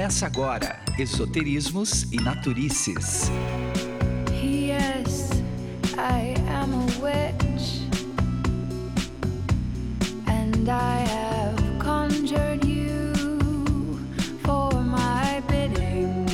Começa agora Esoterismos e Naturices. Yes, I am a witch. And I have conjured you for my bidding.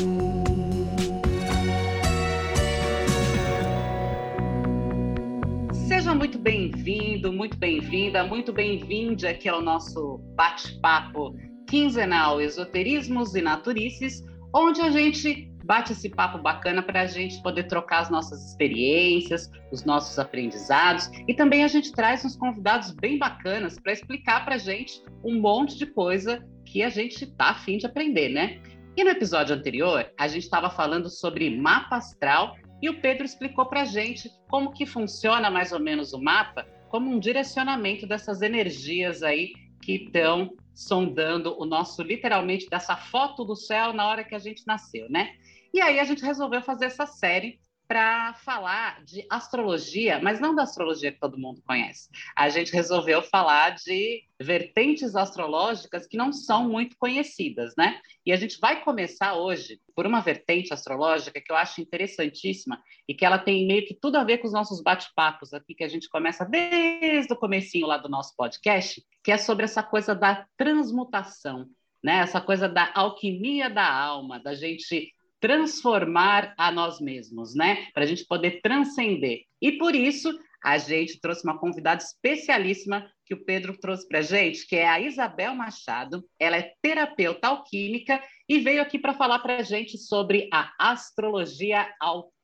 Seja muito bem-vindo, muito bem-vinda, muito bem-vinde aqui ao nosso bate-papo quinzenal Esoterismos e Naturices, onde a gente bate esse papo bacana para a gente poder trocar as nossas experiências, os nossos aprendizados e também a gente traz uns convidados bem bacanas para explicar para a gente um monte de coisa que a gente está afim de aprender, né? E no episódio anterior, a gente estava falando sobre mapa astral e o Pedro explicou para a gente como que funciona mais ou menos o mapa, como um direcionamento dessas energias aí que estão sondando o nosso, literalmente, dessa foto do céu na hora que a gente nasceu, né? E aí a gente resolveu fazer essa série para falar de astrologia, mas não da astrologia que todo mundo conhece. A gente resolveu falar de vertentes astrológicas que não são muito conhecidas, né? E a gente vai começar hoje por uma vertente astrológica que eu acho interessantíssima e que ela tem meio que tudo a ver com os nossos bate-papos aqui que a gente começa desde o comecinho lá do nosso podcast, que é sobre essa coisa da transmutação, né? Essa coisa da alquimia da alma, da gente transformar a nós mesmos, né? Para a gente poder transcender. E por isso a gente trouxe uma convidada especialíssima que o Pedro trouxe para a gente, que é a Isabel Machado. Ela é terapeuta alquímica e veio aqui para falar para a gente sobre a astrologia alquímica.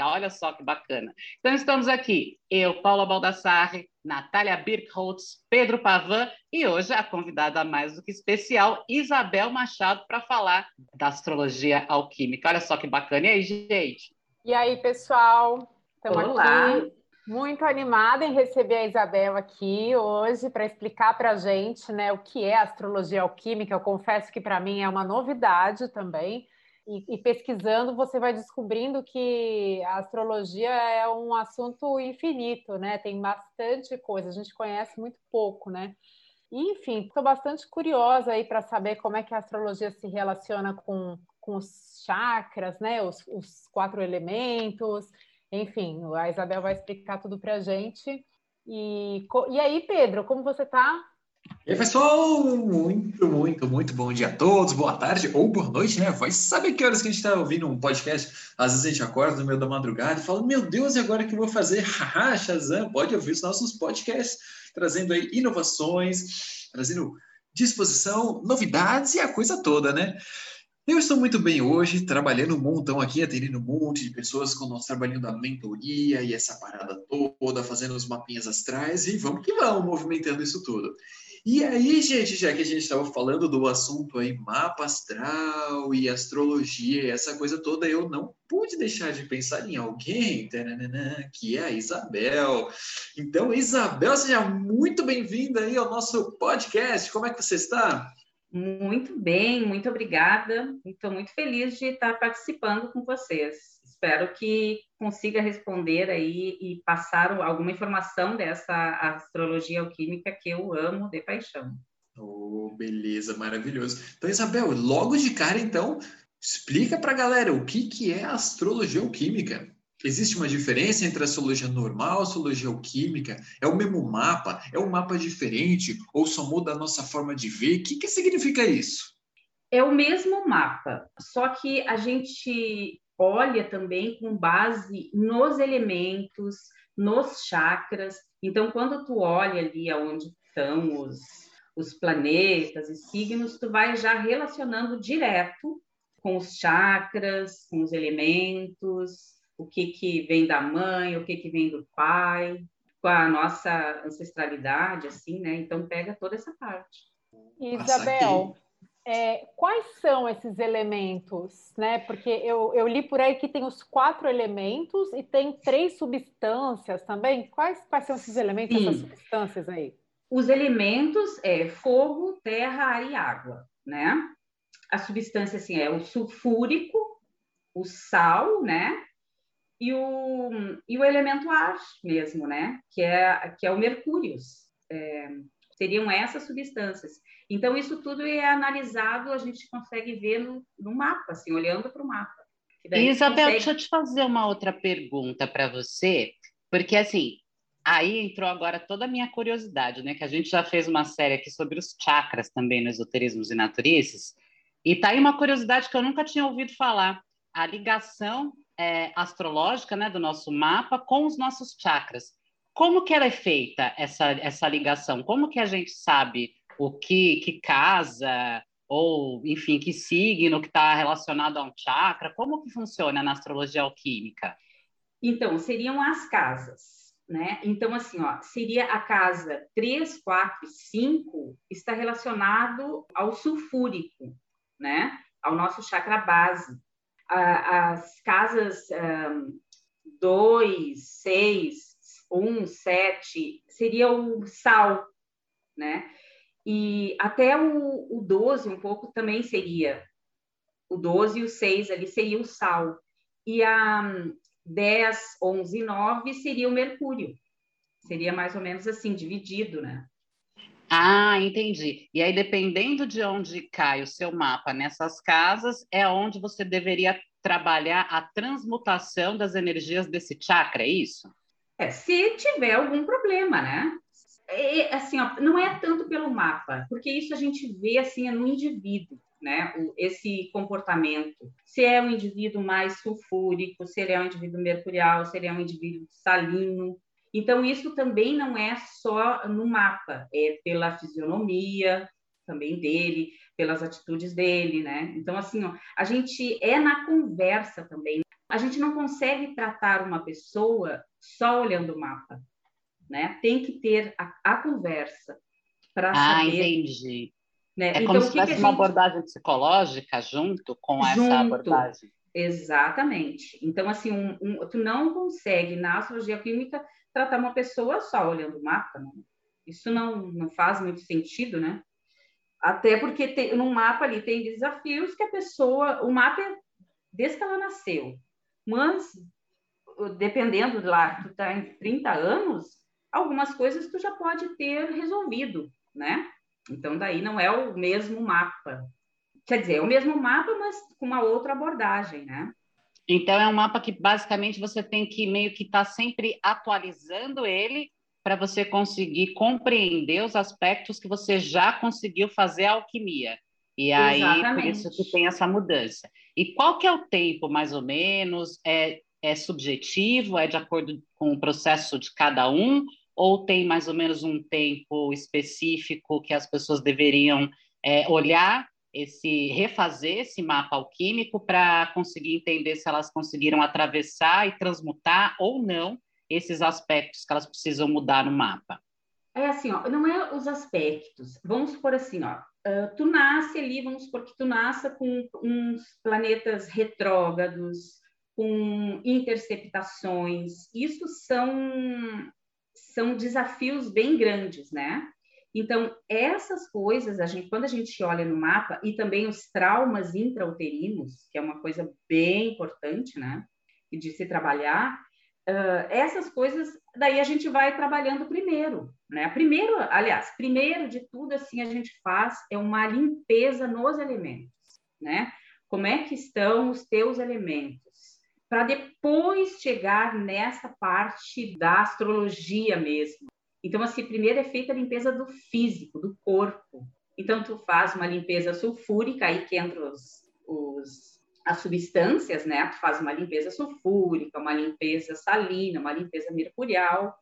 Olha só que bacana. Então estamos aqui, eu, Paula Baldassarre, Natália Birkholtz, Pedro Pavan e hoje a convidada mais do que especial, Isabel Machado, para falar da astrologia alquímica. Olha só que bacana. E aí, gente? E aí, pessoal? Estamos aqui muito animada em receber a Isabel aqui hoje para explicar para a gente né, o que é astrologia alquímica. Eu confesso que para mim é uma novidade também. E, e, pesquisando, você vai descobrindo que a astrologia é um assunto infinito, né? Tem bastante coisa, a gente conhece muito pouco, né? Enfim, estou bastante curiosa aí para saber como é que a astrologia se relaciona com, com os chakras, né? Os, os quatro elementos. Enfim, a Isabel vai explicar tudo para a gente. E, e aí, Pedro, como você está? E aí, pessoal, muito, muito, muito bom dia a todos, boa tarde ou boa noite, né? Vai saber que horas que a gente está ouvindo um podcast. Às vezes a gente acorda no meio da madrugada e fala, meu Deus, e agora que eu vou fazer? Haha, Shazam, pode ouvir os nossos podcasts, trazendo aí inovações, trazendo disposição, novidades e a coisa toda, né? Eu estou muito bem hoje, trabalhando um montão aqui, atendendo um monte de pessoas com o nosso trabalhinho da mentoria e essa parada toda, fazendo os mapinhas astrais e vamos que vamos, movimentando isso tudo. E aí, gente, já que a gente estava falando do assunto aí, mapa astral e astrologia essa coisa toda, eu não pude deixar de pensar em alguém, que é a Isabel. Então, Isabel, seja muito bem-vinda aí ao nosso podcast. Como é que você está? Muito bem, muito obrigada. Estou muito feliz de estar participando com vocês espero que consiga responder aí e passar alguma informação dessa astrologia alquímica que eu amo de paixão. Oh, beleza, maravilhoso. Então, Isabel, logo de cara, então, explica para a galera o que, que é astrologia alquímica. Existe uma diferença entre a astrologia normal e a astrologia alquímica? É o mesmo mapa? É um mapa diferente? Ou só muda a nossa forma de ver? O que, que significa isso? É o mesmo mapa, só que a gente olha também com base nos elementos, nos chakras. Então, quando tu olha ali aonde estão os, os planetas e signos, tu vai já relacionando direto com os chakras, com os elementos, o que, que vem da mãe, o que, que vem do pai, com a nossa ancestralidade, assim, né? Então, pega toda essa parte. Isabel, é, quais são esses elementos, né? Porque eu, eu li por aí que tem os quatro elementos e tem três substâncias também. Quais, quais são esses elementos, Sim. essas substâncias aí? Os elementos é fogo, terra, ar e água, né? A substância assim é o sulfúrico, o sal, né? E o, e o elemento ar mesmo, né? Que é, que é o mercúrio. É, Seriam essas substâncias. Então, isso tudo é analisado, a gente consegue ver no, no mapa, assim, olhando para o mapa. Isabel, consegue... deixa eu te fazer uma outra pergunta para você, porque assim, aí entrou agora toda a minha curiosidade, né? Que a gente já fez uma série aqui sobre os chakras também no Esoterismos e Naturices, e tá aí uma curiosidade que eu nunca tinha ouvido falar, a ligação é, astrológica, né, do nosso mapa com os nossos chakras. Como que ela é feita essa essa ligação? Como que a gente sabe o que que casa ou, enfim, que signo que está relacionado a um chakra? Como que funciona na astrologia alquímica? Então, seriam as casas, né? Então, assim, ó, seria a casa 3, 4 5 está relacionado ao sulfúrico, né? Ao nosso chakra base. As casas 2, 6, 1, 7 seria o sal, né? E até o, 12, um pouco, também seria. O 12 e o 6 ali seria o Sal. E a 10, 11 e 9 seria o Mercúrio. Seria mais ou menos assim, dividido, né? Ah, entendi. E aí, dependendo de onde cai o seu mapa nessas casas, é onde você deveria trabalhar a transmutação das energias desse chakra, é isso? É, se tiver algum problema, né? é, assim, ó, não é tanto pelo mapa, porque isso a gente vê assim é no indivíduo, né? O, esse comportamento. Se é um indivíduo mais sulfúrico, se ele é um indivíduo mercurial, se ele é um indivíduo salino. Então, isso também não é só no mapa, é pela fisionomia também dele, pelas atitudes dele, né? Então, assim, ó, a gente é na conversa também. A gente não consegue tratar uma pessoa só olhando o mapa né? Tem que ter a, a conversa para ah, saber. Ah, entendi. Né? É então, como se tivesse gente... uma abordagem psicológica junto com junto, essa abordagem. Exatamente. Então, assim, um, um, tu não consegue, na astrologia clínica, tratar uma pessoa só olhando o mapa. Né? Isso não, não faz muito sentido, né? Até porque tem, no mapa ali tem desafios que a pessoa... O mapa é desde que ela nasceu. Mas, dependendo de lá, tu tá em 30 anos, algumas coisas tu já pode ter resolvido, né? Então, daí não é o mesmo mapa. Quer dizer, é o mesmo mapa, mas com uma outra abordagem, né? Então, é um mapa que basicamente você tem que meio que estar tá sempre atualizando ele para você conseguir compreender os aspectos que você já conseguiu fazer a alquimia. E aí, Exatamente. por isso que tem essa mudança. E qual que é o tempo, mais ou menos? É, é subjetivo? É de acordo com o processo de cada um? ou tem mais ou menos um tempo específico que as pessoas deveriam é, olhar esse refazer esse mapa alquímico para conseguir entender se elas conseguiram atravessar e transmutar ou não esses aspectos que elas precisam mudar no mapa. É assim, ó, não é os aspectos. Vamos supor assim, ó, tu nasce ali, vamos supor que tu nasça com uns planetas retrógrados, com interceptações. Isso são são desafios bem grandes, né? Então, essas coisas, a gente, quando a gente olha no mapa, e também os traumas intrauterinos, que é uma coisa bem importante, né? De se trabalhar, uh, essas coisas, daí a gente vai trabalhando primeiro, né? Primeiro, aliás, primeiro de tudo, assim, a gente faz é uma limpeza nos elementos, né? Como é que estão os teus elementos? Para depois chegar nessa parte da astrologia mesmo. Então, assim, primeiro é feita a limpeza do físico, do corpo. Então, tu faz uma limpeza sulfúrica, aí que entra os, os, as substâncias, né? Tu faz uma limpeza sulfúrica, uma limpeza salina, uma limpeza mercurial.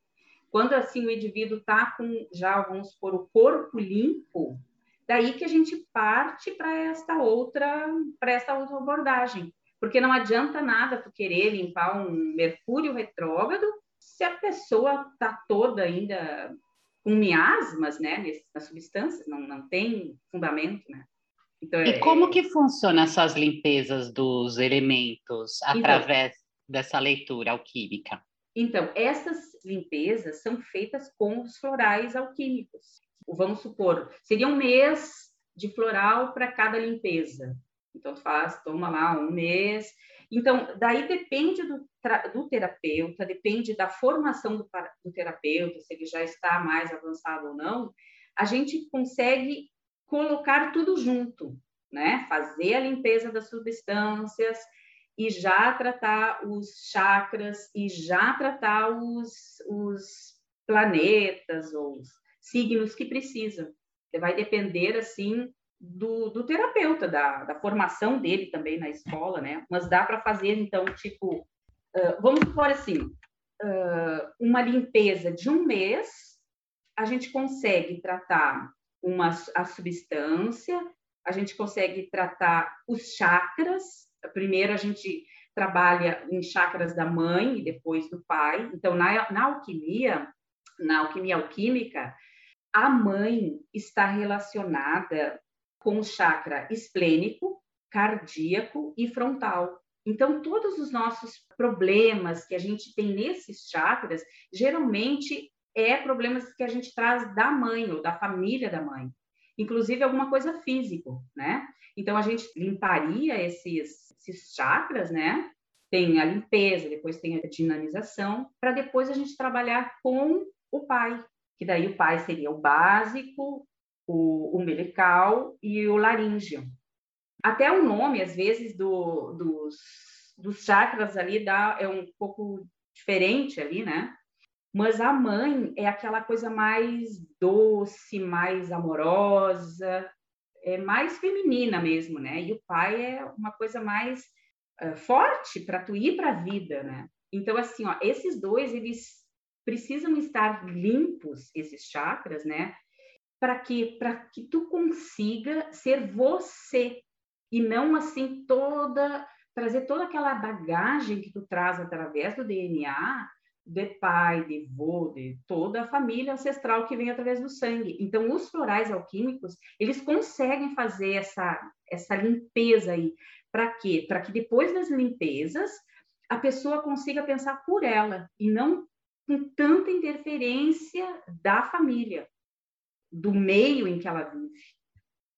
Quando, assim, o indivíduo está com, já, vamos supor, o corpo limpo, daí que a gente parte para esta outra, para esta outra abordagem. Porque não adianta nada tu querer limpar um mercúrio retrógrado se a pessoa está toda ainda com miasmas, né, nas substâncias, não, não tem fundamento, né? Então, e é... como que funcionam essas limpezas dos elementos então, através dessa leitura alquímica? Então, essas limpezas são feitas com os florais alquímicos. Vamos supor, seria um mês de floral para cada limpeza. Então, faz, toma lá um mês. Então, daí depende do, do terapeuta, depende da formação do, do, terapeuta, se ele já está mais avançado ou não, a gente consegue colocar tudo junto, né? Fazer a limpeza das substâncias e já tratar os chakras e já tratar os, os planetas ou os signos que precisam. Vai depender, assim, do, do terapeuta, da, da, formação dele também na escola, né? Mas dá para fazer, então, tipo, uh, vamos supor assim, uh, uma limpeza de um mês, a gente consegue tratar uma, a substância, a gente consegue tratar os chakras. Primeiro, a gente trabalha em chakras da mãe e depois do pai. Então, na, na alquimia, na alquimia alquímica, a mãe está relacionada com o chakra esplênico, cardíaco e frontal. Então, todos os nossos problemas que a gente tem nesses chakras, geralmente é problemas que a gente traz da mãe ou da família da mãe, inclusive alguma coisa físico, né? Então, a gente limparia esses, esses chakras, né? Tem a limpeza, depois tem a dinamização, para depois a gente trabalhar com o pai, que daí o pai seria o básico, o umbilical e o laríngeo. Até o nome, às vezes, do, dos, dos chakras ali dá, é um pouco diferente ali, né? Mas a mãe é aquela coisa mais doce, mais amorosa, é mais feminina mesmo, né? E o pai é uma coisa mais uh, forte para tu ir para a vida, né? Então, assim, ó, esses dois, eles precisam estar limpos, esses chakras, né? Para que para que tu consiga ser você e não assim toda trazer toda aquela bagagem que tu traz através do DNA de pai, de vô, de toda a família ancestral que vem através do sangue. Então, os florais alquímicos, eles conseguem fazer essa, essa limpeza aí. Para quê? Para que depois das limpezas, a pessoa consiga pensar por ela e não com tanta interferência da família do meio em que ela vive.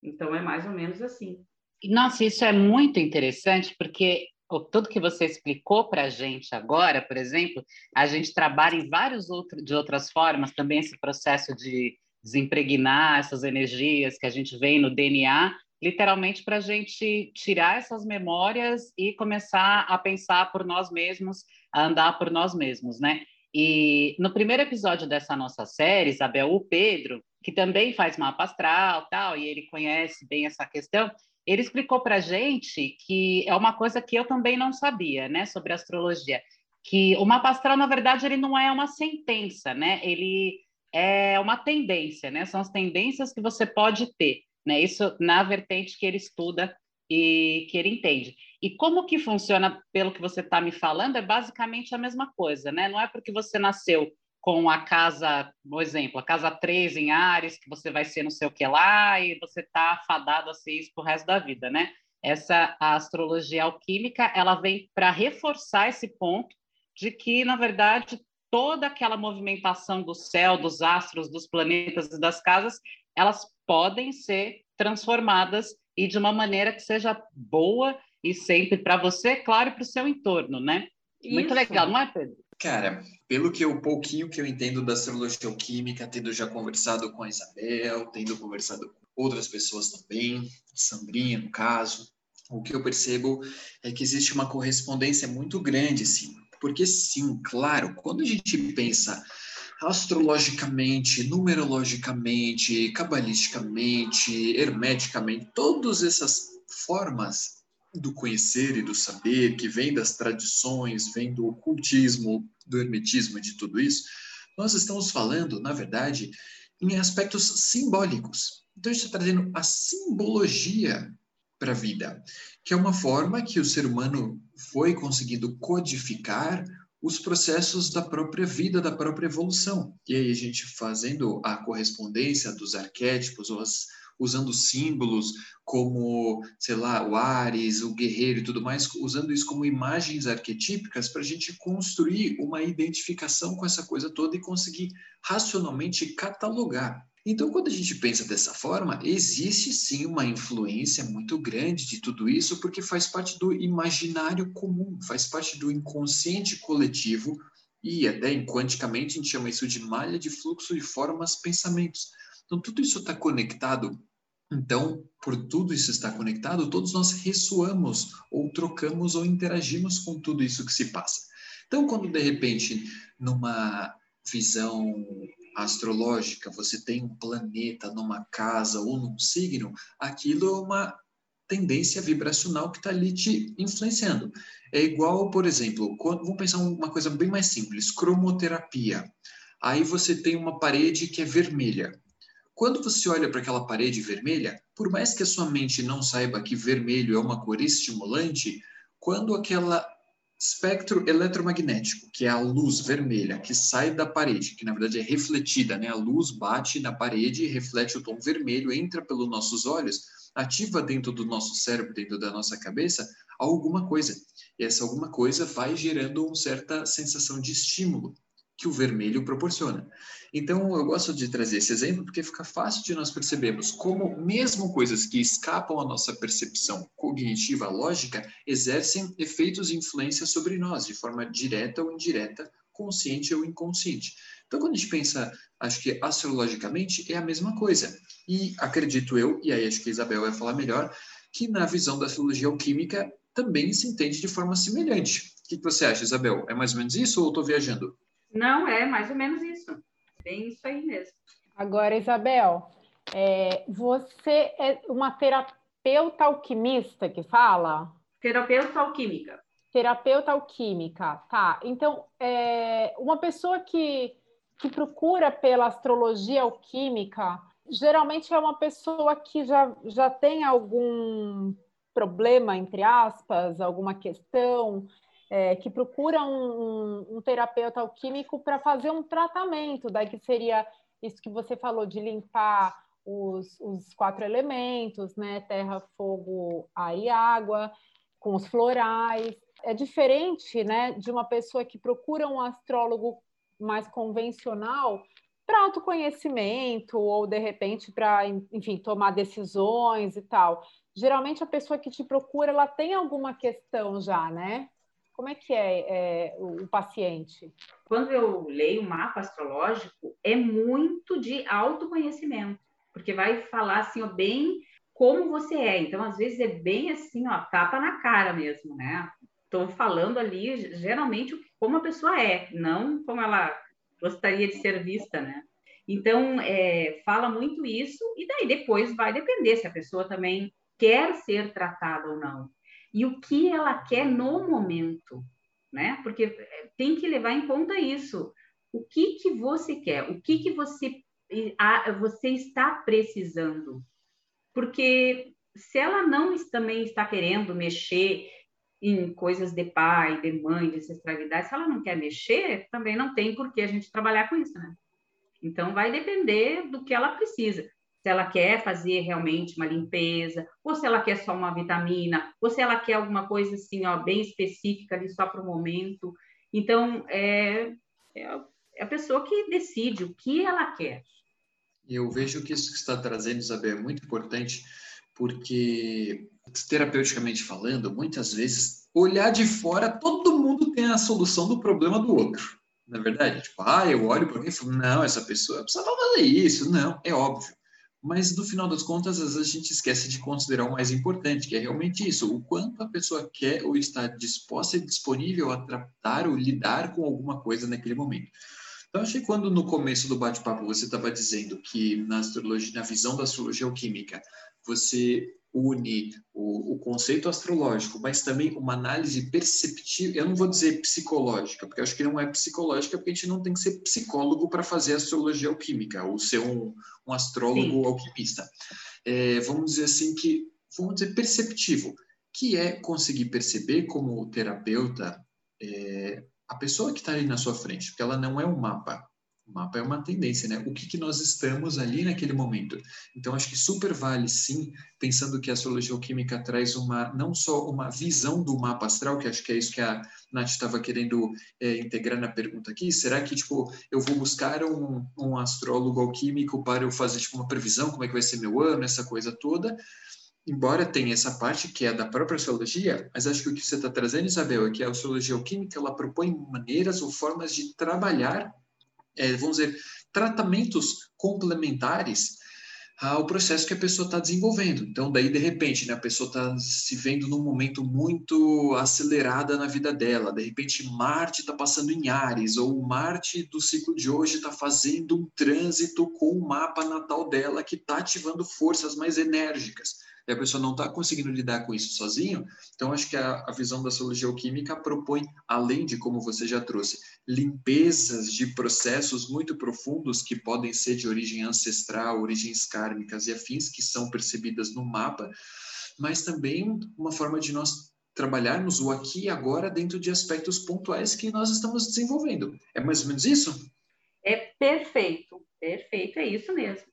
Então, é mais ou menos assim. Nossa, isso é muito interessante, porque tudo que você explicou para a gente agora, por exemplo, a gente trabalha em vários outros de outras formas também esse processo de desempregnar essas energias que a gente vê no DNA, literalmente para a gente tirar essas memórias e começar a pensar por nós mesmos, a andar por nós mesmos, né? E no primeiro episódio dessa nossa série, Isabel, o Pedro, que também faz mapa astral, tal, e ele conhece bem essa questão, ele explicou para a gente que é uma coisa que eu também não sabia, né, sobre astrologia, que o mapa astral, na verdade, ele não é uma sentença, né, ele é uma tendência, né, são as tendências que você pode ter, né, isso na vertente que ele estuda e que ele entende. E como que funciona, pelo que você está me falando, é basicamente a mesma coisa, né? Não é porque você nasceu com a casa, por exemplo, a casa 3 em Ares, que você vai ser não sei o que lá, e você está fadado a ser isso pro resto da vida, né? Essa a astrologia alquímica, ela vem para reforçar esse ponto de que, na verdade, toda aquela movimentação do céu, dos astros, dos planetas e das casas, elas podem ser transformadas e de uma maneira que seja boa e sempre para você, claro, e para o seu entorno, né? Isso. Muito legal, não é, Pedro? Cara, pelo que eu pouquinho que eu entendo da astrologia alquímica, tendo já conversado com a Isabel, tendo conversado com outras pessoas também, Sandrinha no caso, o que eu percebo é que existe uma correspondência muito grande, sim. Porque sim, claro, quando a gente pensa astrologicamente, numerologicamente, cabalisticamente, hermeticamente, todas essas formas do conhecer e do saber, que vem das tradições, vem do ocultismo, do hermetismo e de tudo isso, nós estamos falando, na verdade, em aspectos simbólicos. Então, a gente está trazendo a simbologia para a vida, que é uma forma que o ser humano foi conseguindo codificar os processos da própria vida, da própria evolução. E aí a gente fazendo a correspondência dos arquétipos ou as usando símbolos como, sei lá, o Ares, o guerreiro e tudo mais, usando isso como imagens arquetípicas para a gente construir uma identificação com essa coisa toda e conseguir racionalmente catalogar. Então, quando a gente pensa dessa forma, existe sim uma influência muito grande de tudo isso, porque faz parte do imaginário comum, faz parte do inconsciente coletivo, e até quanticamente a gente chama isso de malha de fluxo de formas pensamentos. Então, tudo isso está conectado. Então, por tudo isso estar conectado, todos nós ressoamos, ou trocamos, ou interagimos com tudo isso que se passa. Então, quando de repente, numa visão astrológica, você tem um planeta numa casa ou num signo, aquilo é uma tendência vibracional que está ali te influenciando. É igual, por exemplo, quando, vamos pensar uma coisa bem mais simples, cromoterapia. Aí você tem uma parede que é vermelha. Quando você olha para aquela parede vermelha, por mais que a sua mente não saiba que vermelho é uma cor estimulante, quando aquela espectro eletromagnético, que é a luz vermelha que sai da parede, que na verdade é refletida, né? A luz bate na parede reflete o tom vermelho, entra pelos nossos olhos, ativa dentro do nosso cérebro, dentro da nossa cabeça, alguma coisa. E essa alguma coisa vai gerando uma certa sensação de estímulo que o vermelho proporciona. Então, eu gosto de trazer esse exemplo porque fica fácil de nós percebermos como, mesmo coisas que escapam à nossa percepção cognitiva lógica, exercem efeitos e influência sobre nós, de forma direta ou indireta, consciente ou inconsciente. Então, quando a gente pensa, acho que astrologicamente é a mesma coisa. E acredito eu, e aí acho que a Isabel vai falar melhor, que na visão da astrologia alquímica também se entende de forma semelhante. O que você acha, Isabel? É mais ou menos isso ou estou viajando? Não, é mais ou menos isso. Bem isso aí mesmo. Agora, Isabel, é, você é uma terapeuta alquimista que fala? Terapeuta alquímica. Terapeuta alquímica, tá. Então, é, uma pessoa que, que procura pela astrologia alquímica, geralmente é uma pessoa que já, já tem algum problema, entre aspas, alguma questão, é, que procura um, um, um terapeuta alquímico para fazer um tratamento, daí que seria isso que você falou de limpar os, os quatro elementos, né? Terra, fogo, ar e água, com os florais. É diferente, né, de uma pessoa que procura um astrólogo mais convencional para autoconhecimento ou de repente para, enfim, tomar decisões e tal. Geralmente a pessoa que te procura, ela tem alguma questão já, né? Como é que é, é o, paciente? Quando eu leio o mapa astrológico, é muito de autoconhecimento, porque vai falar assim, ó, bem como você é. Então, às vezes é bem assim, ó, tapa na cara mesmo, né? Estou falando ali geralmente como a pessoa é, não como ela gostaria de ser vista, né? Então, é, fala muito isso, e daí depois vai depender se a pessoa também quer ser tratada ou não e o que ela quer no momento, né? Porque eh, tem que levar em conta isso. O que que você quer? O que que você você está precisando? Porque se ela não também está querendo mexer em coisas de pai, de mãe, de ancestralidade, se ela não quer mexer, também não tem por que a gente trabalhar com isso, né? Então vai depender do que ela precisa se ela quer fazer realmente uma limpeza, ou se ela quer só uma vitamina, ou se ela quer alguma coisa assim, ó, bem específica ali só para o momento. Então, é, é, a pessoa que decide o que ela quer. Eu vejo que isso que está trazendo, Isabel, é muito importante, porque, terapeuticamente falando, muitas vezes, olhar de fora, todo mundo tem a solução do problema do outro. Na é verdade, tipo, ah, eu olho para alguém e falo, não, essa pessoa precisa fazer isso. Não, é óbvio mas no final das contas, às vezes a gente esquece de considerar o mais importante, que é realmente isso: o quanto a pessoa quer ou está disposta e disponível a tratar ou lidar com alguma coisa naquele momento. Então, achei quando no começo do bate-papo você estava dizendo que na astrologia, na visão da astrologia alquímica, você une o, o, conceito astrológico, mas também uma análise perceptiva, eu não vou dizer psicológica, porque acho que não é psicológica, porque a gente não tem que ser psicólogo para fazer astrologia alquímica, ou ser um, um astrólogo Sim. alquimista. É, vamos dizer assim que, vamos dizer perceptivo, que é conseguir perceber como terapeuta é, a pessoa que está ali na sua frente, porque ela não é um mapa, o mapa é uma tendência, né? O que, que nós estamos ali naquele momento. Então, acho que super vale, sim, pensando que a astrologia alquímica traz uma, não só uma visão do mapa astral, que acho que é isso que a Nath estava querendo é, integrar na pergunta aqui. Será que, tipo, eu vou buscar um, um astrólogo alquímico para eu fazer, tipo, uma previsão, como é que vai ser meu ano, essa coisa toda? embora tenha essa parte que é da própria astrologia, mas acho que o que você está trazendo, Isabel, é que a astrologia alquímica ela propõe maneiras ou formas de trabalhar é, vamos dizer, tratamentos complementares ao processo que a pessoa está desenvolvendo. Então, daí, de repente, né, a pessoa está se vendo num momento muito acelerada na vida dela. De repente, Marte está passando em Ares, ou Marte do ciclo de hoje está fazendo um trânsito com o mapa natal dela que está ativando forças mais enérgicas e a pessoa não está conseguindo lidar com isso sozinho, então acho que a, a visão da astrologia alquímica propõe, além de como você já trouxe, limpezas de processos muito profundos que podem ser de origem ancestral, origens kármicas e afins, que são percebidas no mapa, mas também uma forma de nós trabalharmos o aqui e agora dentro de aspectos pontuais que nós estamos desenvolvendo. É mais ou menos isso? É perfeito, perfeito, é isso mesmo.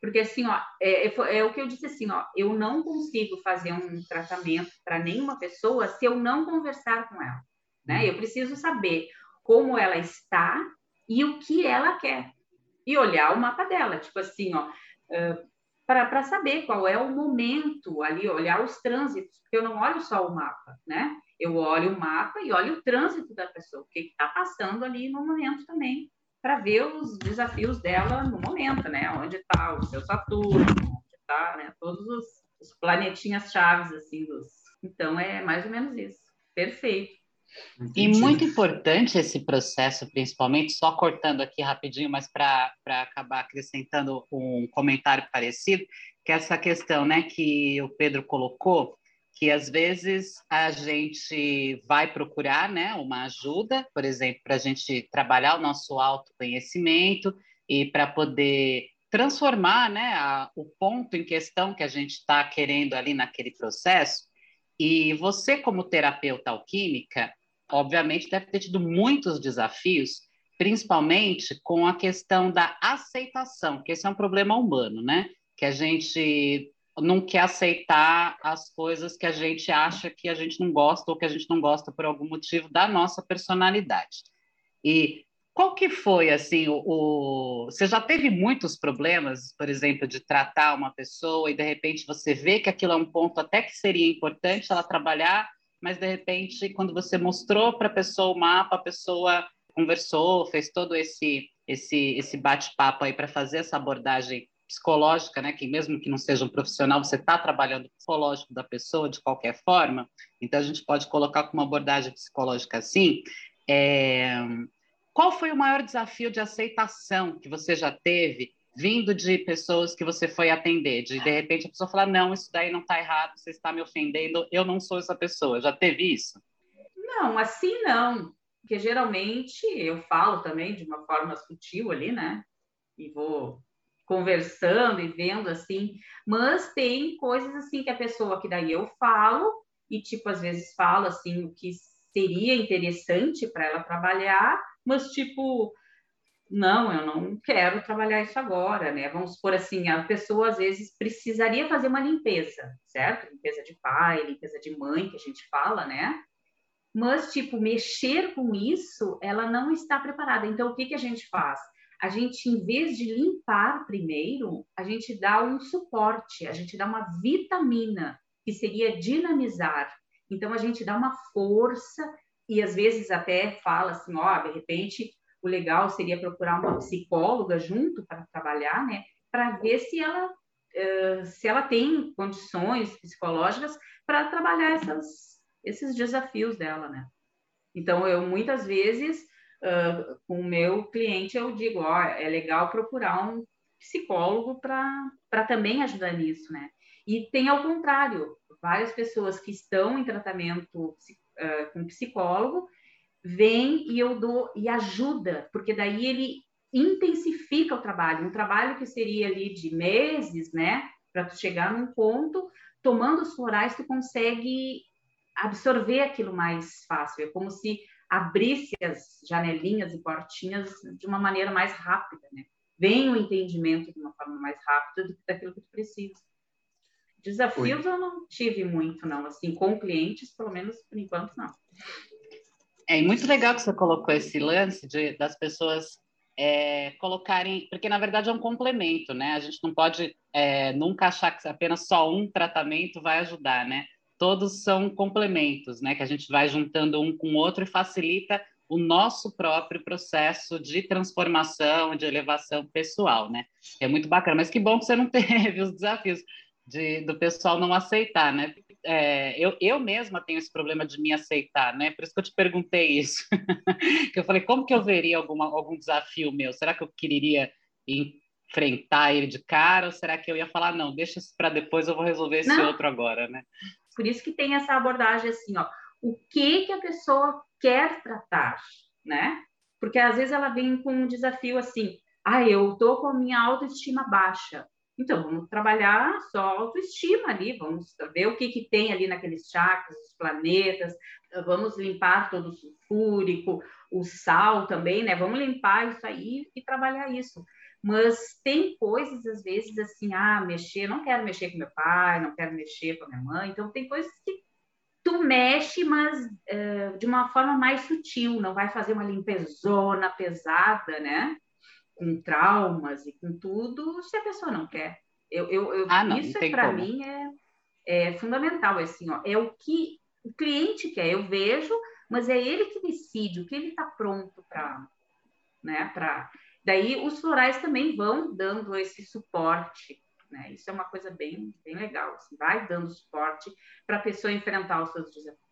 Porque, assim, ó, é, é, é, o que eu disse assim, ó, eu não consigo fazer um tratamento para nenhuma pessoa se eu não conversar com ela, né? Eu preciso saber como ela está e o que ela quer. E olhar o mapa dela, tipo assim, ó, para saber qual é o momento ali, olhar os trânsitos, porque eu não olho só o mapa, né? Eu olho o mapa e olho o trânsito da pessoa, o que está passando ali no momento também para ver os desafios dela no momento, né? Onde está o seu Saturno, onde está, né? Todos os, os planetinhas chaves, assim, dos... Então, é mais ou menos isso. Perfeito. E muito importante esse processo, principalmente, só cortando aqui rapidinho, mas para acabar acrescentando um comentário parecido, que é essa questão né, que o Pedro colocou, que às vezes a gente vai procurar né, uma ajuda, por exemplo, para a gente trabalhar o nosso autoconhecimento e para poder transformar né, a, o ponto em questão que a gente está querendo ali naquele processo. E você, como terapeuta alquímica, obviamente deve ter tido muitos desafios, principalmente com a questão da aceitação, que esse é um problema humano, né? Que a gente não quer aceitar as coisas que a gente acha que a gente não gosta ou que a gente não gosta por algum motivo da nossa personalidade. E qual que foi assim o, o, você já teve muitos problemas, por exemplo, de tratar uma pessoa e de repente você vê que aquilo é um ponto até que seria importante ela trabalhar, mas de repente quando você mostrou para a pessoa o mapa, a pessoa conversou, fez todo esse esse esse bate-papo aí para fazer essa abordagem psicológica, né, que mesmo que não seja um profissional, você está trabalhando o psicológico da pessoa de qualquer forma, então a gente pode colocar com uma abordagem psicológica assim. É... Qual foi o maior desafio de aceitação que você já teve vindo de pessoas que você foi atender? De de repente a pessoa falar: não, isso daí não está errado, você está me ofendendo, eu não sou essa pessoa. Já teve isso? Não, assim não. Porque geralmente eu falo também de uma forma sutil ali, né? E vou conversando e vendo assim, mas tem coisas assim que a pessoa que daí eu falo e tipo às vezes falo assim o que seria interessante para ela trabalhar, mas tipo não, eu não quero trabalhar isso agora, né? Vamos supor assim, a pessoa às vezes precisaria fazer uma limpeza, certo? Limpeza de pai, limpeza de mãe, que a gente fala, né? Mas, tipo, mexer com isso, ela não está preparada. Então, o que, que a gente faz? A gente, em vez de limpar primeiro, a gente dá um suporte, a gente dá uma vitamina, que seria dinamizar. Então, a gente dá uma força e, às vezes, até fala assim: ó, oh, de repente, o legal seria procurar uma psicóloga junto para trabalhar, né? Para ver se ela, se ela tem condições psicológicas para trabalhar essas, esses desafios dela, né? Então, eu muitas vezes com o meu cliente, eu digo, ó, é legal procurar um psicólogo para também ajudar nisso, né? E tem ao contrário, várias pessoas que estão em tratamento uh, com psicólogo vêm e eu dou e ajuda, porque daí ele intensifica o trabalho, um trabalho que seria ali de meses, né, para tu chegar num ponto, tomando os florais tu consegue absorver aquilo mais fácil, é como se abrisse as janelinhas e portinhas de uma maneira mais rápida, né? Vem o entendimento de uma forma mais rápida do que daquilo que tu precisa. Desafios Oi. eu não tive muito, não. Assim, com clientes, pelo menos por enquanto, não. É muito legal que você colocou esse lance de, das pessoas é, colocarem, porque na verdade é um complemento, né? A gente não pode é, nunca achar que apenas só um tratamento vai ajudar, né? Todos são complementos, né? Que a gente vai juntando um com o outro e facilita o nosso próprio processo de transformação, de elevação pessoal, né? É muito bacana, mas que bom que você não teve os desafios de, do pessoal não aceitar, né? É, eu, eu mesma tenho esse problema de me aceitar, né? Por isso que eu te perguntei isso. que eu falei, como que eu veria alguma, algum desafio meu? Será que eu quereria enfrentar ele de cara ou será que eu ia falar, não, deixa isso para depois, eu vou resolver esse não. outro agora, né? Por isso que tem essa abordagem assim, ó, o que que a pessoa quer tratar, né? Porque às vezes ela vem com um desafio assim, ah, eu tô com a minha autoestima baixa. Então, vamos trabalhar só autoestima ali, vamos ver o que, que tem ali naqueles chakras, os planetas, vamos limpar todo o sulfúrico, o sal também, né? Vamos limpar isso aí e trabalhar isso. Mas tem coisas, às vezes, assim, ah, mexer, não quero mexer com meu pai, não quero mexer com a minha mãe, então tem coisas que tu mexe, mas uh, de uma forma mais sutil, não vai fazer uma limpezona pesada, né? com traumas e com tudo, se a pessoa não quer. Eu, eu, eu ah, não, isso não para mim é, é fundamental, é assim, ó, é o que o cliente quer. Eu vejo, mas é ele que decide o que ele está pronto para, né? Para daí os florais também vão dando esse suporte. Né? Isso é uma coisa bem, bem legal. Assim, vai dando suporte para a pessoa enfrentar os seus desafios.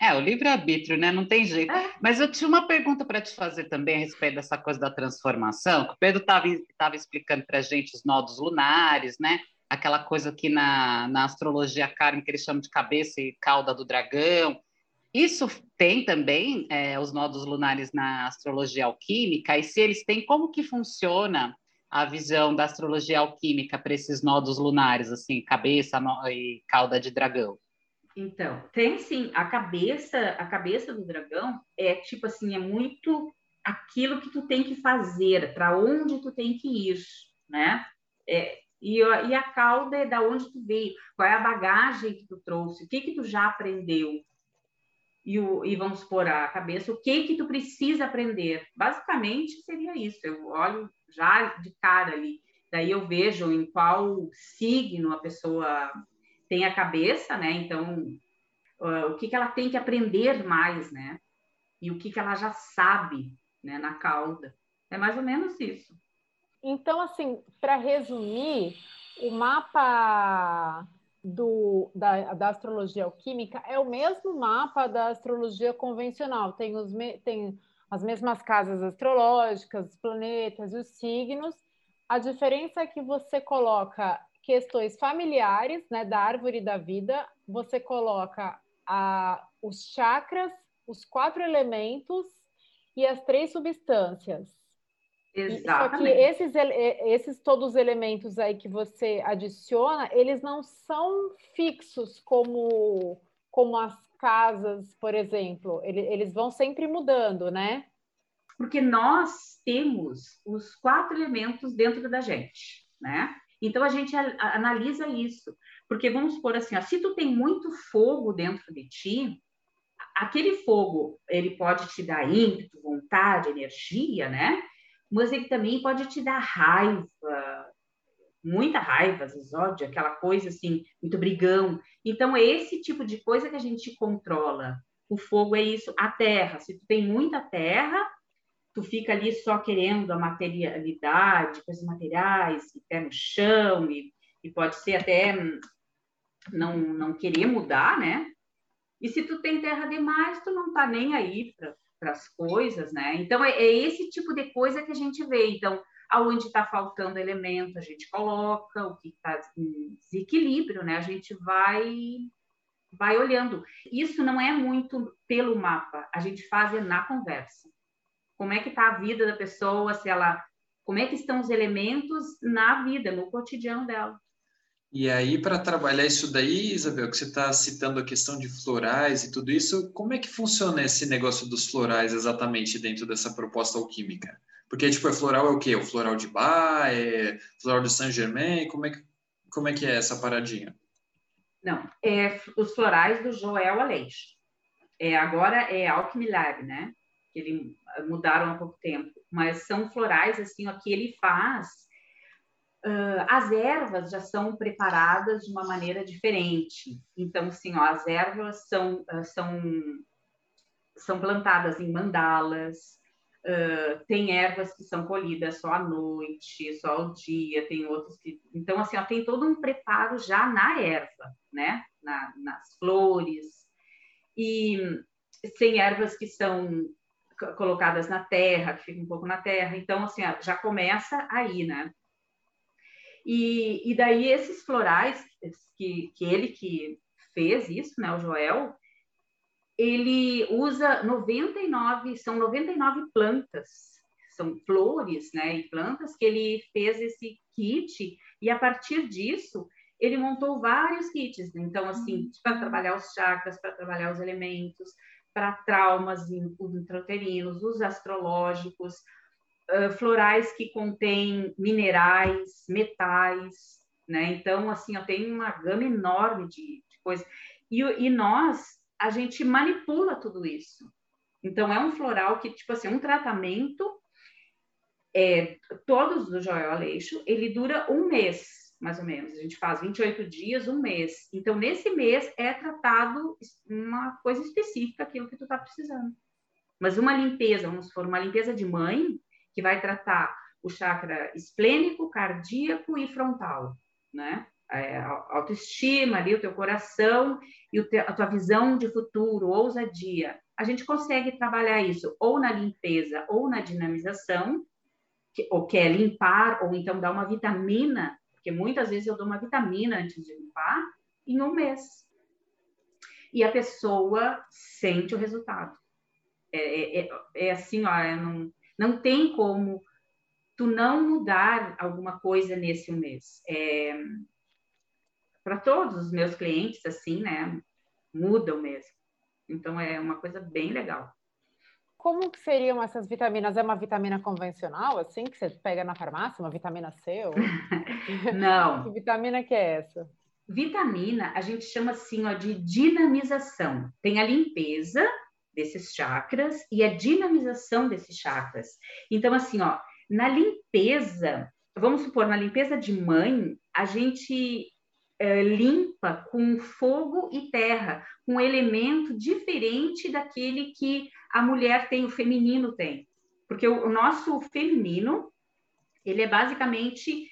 É, o livre-arbítrio, né? Não tem jeito. É. Mas eu tinha uma pergunta para te fazer também a respeito dessa coisa da transformação, que o Pedro estava explicando para a gente os nodos lunares, né? Aquela coisa que na, na astrologia kármica eles chamam de cabeça e cauda do dragão. Isso tem também é, os nodos lunares na astrologia alquímica, e se eles têm, como que funciona a visão da astrologia alquímica para esses nodos lunares, assim, cabeça e cauda de dragão? Então, tem sim, a cabeça, a cabeça do dragão é tipo assim, é muito aquilo que tu tem que fazer, para onde tu tem que ir, né? É, e, e, a cauda é da onde tu veio, qual é a bagagem que tu trouxe, o que que tu já aprendeu. E, o, e vamos supor a cabeça, o que que tu precisa aprender. Basicamente seria isso, eu olho já de cara ali, daí eu vejo em qual signo a pessoa tem a cabeça, né? Então, uh, o que, que ela tem que aprender mais, né? E o que, que ela já sabe, né? Na cauda. É mais ou menos isso. Então, assim, para resumir, o mapa do, da, da, astrologia alquímica é o mesmo mapa da astrologia convencional. Tem, os tem as mesmas casas astrológicas, os planetas e os signos. A diferença é que você coloca questões familiares, né, da árvore da vida, você coloca a, os chakras, os quatro elementos e as três substâncias. Exatamente. Só que esses, esses todos os elementos aí que você adiciona, eles não são fixos como, como as casas, por exemplo. Eles vão sempre mudando, né? Porque nós temos os quatro elementos dentro da gente, né? Então a gente analisa isso, porque vamos supor assim, ó, se tu tem muito fogo dentro de ti, aquele fogo ele pode te dar ímpeto, vontade, energia, né? Mas ele também pode te dar raiva, muita raiva, às vezes ódio, aquela coisa assim, muito brigão. Então é esse tipo de coisa que a gente controla. O fogo é isso, a terra. Se tu tem muita terra, tu fica ali só querendo a materialidade, coisas materiais, pé no chão, e, e pode ser até não, não querer mudar, né? E se tu tem terra demais, tu não tá nem aí para as coisas, né? Então, é, é, esse tipo de coisa que a gente vê. Então, aonde está faltando elemento, a gente coloca, o que está em desequilíbrio, né? A gente vai vai olhando. Isso não é muito pelo mapa, a gente faz é na conversa como é que está a vida da pessoa, se ela, como é que estão os elementos na vida, no cotidiano dela. E aí, para trabalhar isso daí, Isabel, que você está citando a questão de florais e tudo isso, como é que funciona esse negócio dos florais exatamente dentro dessa proposta alquímica? Porque, tipo, é floral é o quê? O floral de Bach, é floral de Saint-Germain? Como, é que, como é que é essa paradinha? Não, é os florais do Joel Aleixo. É, agora é Alchemy Lab, né? ele mudaram há pouco tempo, mas são florais assim, ó, que ele faz. Uh, as ervas já são preparadas de uma maneira diferente. Então, assim, ó, as ervas são, uh, são são plantadas em mandalas, Uh, tem ervas que são colhidas só à noite, só ao dia, tem outros que. Então, assim, ó, tem todo um preparo já na erva, né? Na, nas flores. E tem ervas que são colocadas na terra, que ficam um pouco na terra. Então, assim, ó, já começa aí, né? E, e daí esses florais, que, que ele que fez isso, né? O Joel, ele usa 99, são 99 plantas, são flores, né, e plantas que ele fez esse kit e a partir disso ele montou vários kits, né? então assim, uhum. para trabalhar os chakras, para trabalhar os elementos, para traumas intrauterinos, os astrológicos, florais que contêm minerais, metais, né? Então, assim, tem uma gama enorme de, de coisas. E, e nós a gente manipula tudo isso. Então, é um floral que, tipo assim, um tratamento, é, todos do Joel Aleixo, ele dura um mês, mais ou menos. A gente faz 28 dias, um mês. Então, nesse mês é tratado uma coisa específica, aquilo que tu tá precisando. Mas uma limpeza, vamos supor, uma limpeza de mãe, que vai tratar o chakra esplênico, cardíaco e frontal, né? É, autoestima ali, o teu coração e a tua visão de futuro, ousadia. A gente consegue trabalhar isso ou na limpeza ou na dinamização, que, ou quer limpar, ou então dar uma vitamina, porque muitas vezes eu dou uma vitamina antes de limpar, em um mês. E a pessoa sente o resultado. É, é, é, é assim, ó, é não, não tem como tu não mudar alguma coisa nesse um mês. É, para todos os meus clientes, assim, né? Mudam mesmo. Então, é uma coisa bem legal. Como que seriam essas vitaminas? É uma vitamina convencional, assim, que você pega na farmácia? Uma vitamina C? Ou... Não. que vitamina que é essa? Vitamina, a gente chama assim, ó, de dinamização. Tem a limpeza desses chakras e a dinamização desses chakras. Então, assim, ó, na limpeza, vamos supor, na limpeza de mãe, a gente é, limpa com fogo e terra, um elemento diferente daquele que a mulher tem, o feminino tem. Porque o, o nosso feminino, ele é basicamente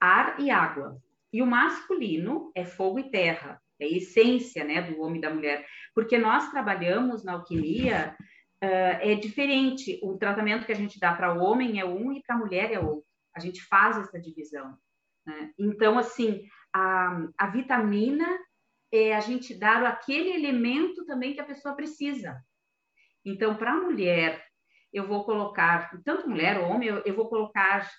ar e água. E o masculino é fogo e terra, é a essência né, do homem e da mulher. Porque nós trabalhamos na alquimia, uh, é diferente. O tratamento que a gente dá para o homem é um e para a mulher é outro. A gente faz essa divisão. Né? Então, assim, a, a vitamina é a gente dar aquele elemento também que a pessoa precisa. Então, para a mulher, eu vou colocar, tanto mulher ou homem, eu, eu, vou colocar,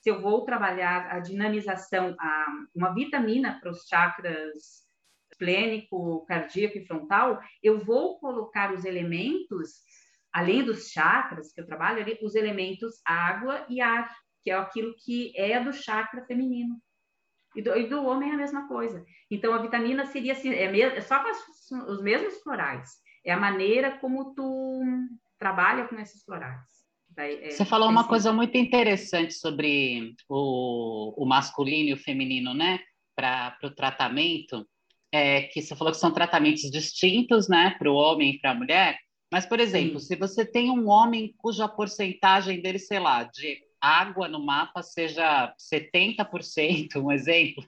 se eu vou trabalhar a dinamização, a, uma vitamina para os chakras plênico, cardíaco e frontal, eu vou colocar os elementos, além dos chakras que eu trabalho, os elementos água e ar, que é aquilo que é do chakra feminino. E do, e do homem é a mesma coisa. Então, a vitamina seria assim, é, é só os mesmos florais. É a maneira como tu trabalha com esses florais. É, você falou uma coisa muito interessante sobre o, o masculino e o feminino, né? Para o tratamento, é, que você falou que são tratamentos distintos, né? Para o homem e para a mulher. Mas, por exemplo, Sim. se você tem um homem cuja porcentagem dele, sei lá, de água no mapa seja 70%, um exemplo,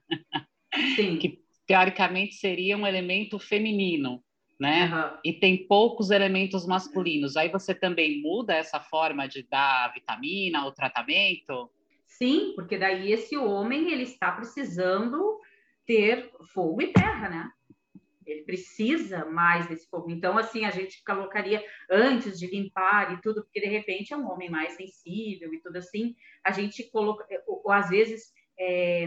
Sim. que teoricamente seria um elemento feminino, né? Uhum. E tem poucos elementos masculinos. Aí você também muda essa forma de dar vitamina ou tratamento? Sim, porque daí esse homem ele está precisando ter fogo e terra, né? Ele precisa mais desse fogo. Então, assim, a gente colocaria antes de limpar e tudo, porque de repente é um homem mais sensível e tudo assim. A gente coloca, ou, às vezes é,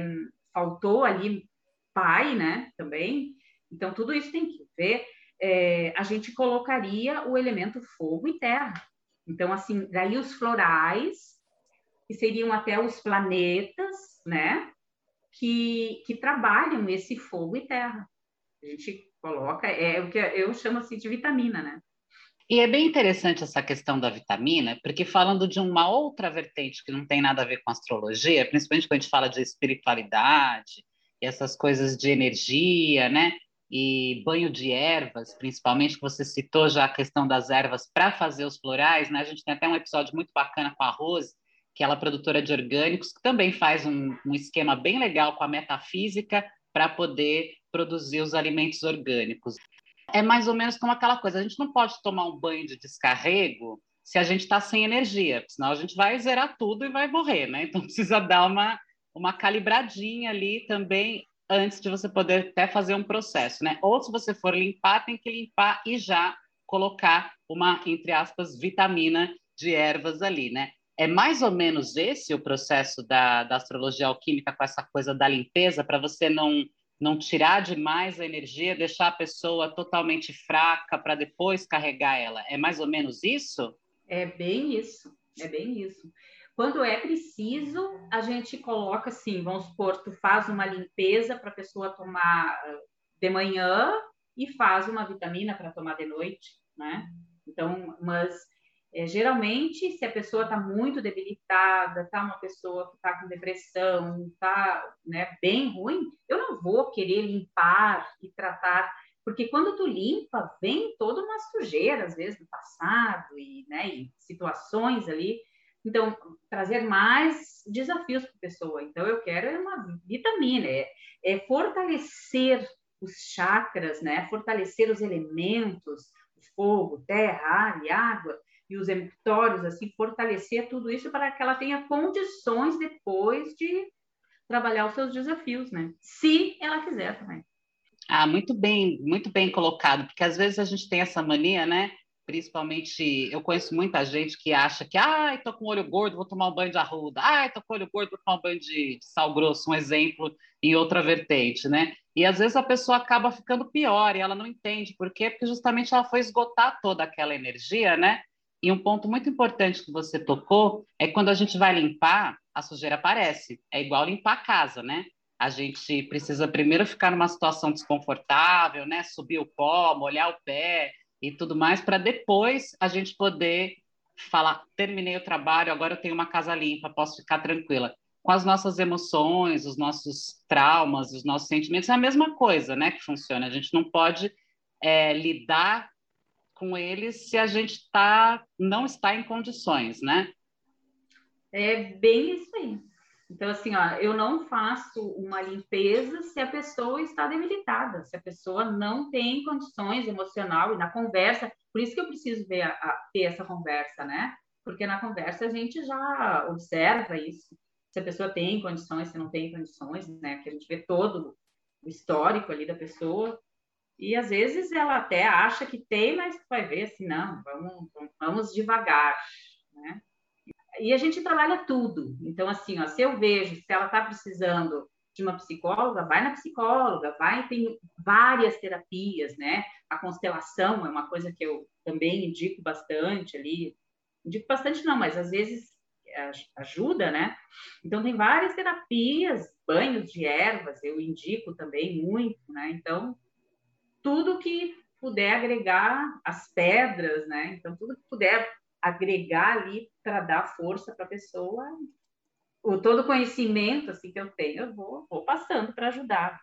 faltou ali pai, né? Também. Então, tudo isso tem que ver. É, a gente colocaria o elemento fogo e terra. Então, assim, daí os florais, que seriam até os planetas, né? Que, que trabalham esse fogo e terra. A gente coloca, é o que eu chamo assim de vitamina, né? E é bem interessante essa questão da vitamina, porque falando de uma outra vertente que não tem nada a ver com astrologia, principalmente quando a gente fala de espiritualidade e essas coisas de energia, né? e banho de ervas, principalmente, que você citou já a questão das ervas para fazer os florais, né? A gente tem até um episódio muito bacana com a Rose, que ela é produtora de orgânicos, que também faz um, um esquema bem legal com a metafísica para poder produzir os alimentos orgânicos. É mais ou menos como aquela coisa, a gente não pode tomar um banho de descarrego se a gente está sem energia, senão a gente vai zerar tudo e vai morrer, né? Então precisa dar uma, uma calibradinha ali também antes de você poder até fazer um processo, né? Ou se você for limpar, tem que limpar e já colocar uma, entre aspas, vitamina de ervas ali, né? É mais ou menos esse o processo da, da astrologia alquímica com essa coisa da limpeza, para você não, não tirar demais a energia, deixar a pessoa totalmente fraca para depois carregar ela. É mais ou menos isso? É bem isso, é bem isso. Quando é preciso, a gente coloca assim, vamos supor, tu faz uma limpeza para a pessoa tomar ah, de manhã e faz uma vitamina para tomar de noite, né? Então, mas é, geralmente, se a pessoa está muito debilitada, está uma pessoa que está com depressão, está né, bem ruim, eu não vou querer limpar e tratar, porque quando tu limpa, vem toda uma sujeira, às vezes, do passado e, né, e situações ali então, trazer mais desafios para a pessoa. Então, eu quero uma vitamina, é, é fortalecer os chakras, né? Fortalecer os elementos, fogo, terra, ar e água, e os emitórios, assim, fortalecer tudo isso para que ela tenha condições depois de trabalhar os seus desafios, né? Se ela quiser também. Ah, muito bem, muito bem colocado, porque às vezes a gente tem essa mania, né? principalmente eu conheço muita gente que acha que ai, tô com olho gordo, vou tomar um banho de arruda, ai, tô com olho gordo, vou tomar um banho de, sal grosso, um exemplo em outra vertente, né? E às vezes a pessoa acaba ficando pior e ela não entende por quê, porque justamente ela foi esgotar toda aquela energia, né? E um ponto muito importante que você tocou é que quando a gente vai limpar, a sujeira aparece. É igual limpar a casa, né? A gente precisa primeiro ficar numa situação desconfortável, né? Subir o pó, molhar o pé, e tudo mais, para depois a gente poder falar: terminei o trabalho, agora eu tenho uma casa limpa, posso ficar tranquila. Com as nossas emoções, os nossos traumas, os nossos sentimentos, é a mesma coisa, né? Que funciona. A gente não pode é, lidar com eles se a gente tá, não está em condições, né? É bem isso aí. Então, assim, ó, eu não faço uma limpeza se a pessoa está debilitada, se a pessoa não tem condições emocional e na conversa. Por isso que eu preciso ver a, a, ter essa conversa, né? Porque na conversa a gente já observa isso. Se a pessoa tem condições, se não tem condições, né? Que a gente vê todo o histórico ali da pessoa. E às vezes ela até acha que tem, mas vai ver assim, não, vamos, vamos devagar, né? e a gente trabalha tudo. Então, assim, ó, se eu vejo se ela está precisando de uma psicóloga, vai na psicóloga, vai, tem várias terapias, né? A constelação é uma coisa que eu também indico bastante ali. Indico bastante não, mas às vezes ajuda, né? Então, tem várias terapias, banhos de ervas, eu indico também muito, né? Então, tudo que puder agregar as pedras, né? Então, tudo que puder agregar ali para dar força para a pessoa. O todo conhecimento assim que eu tenho, eu vou, vou passando para ajudar.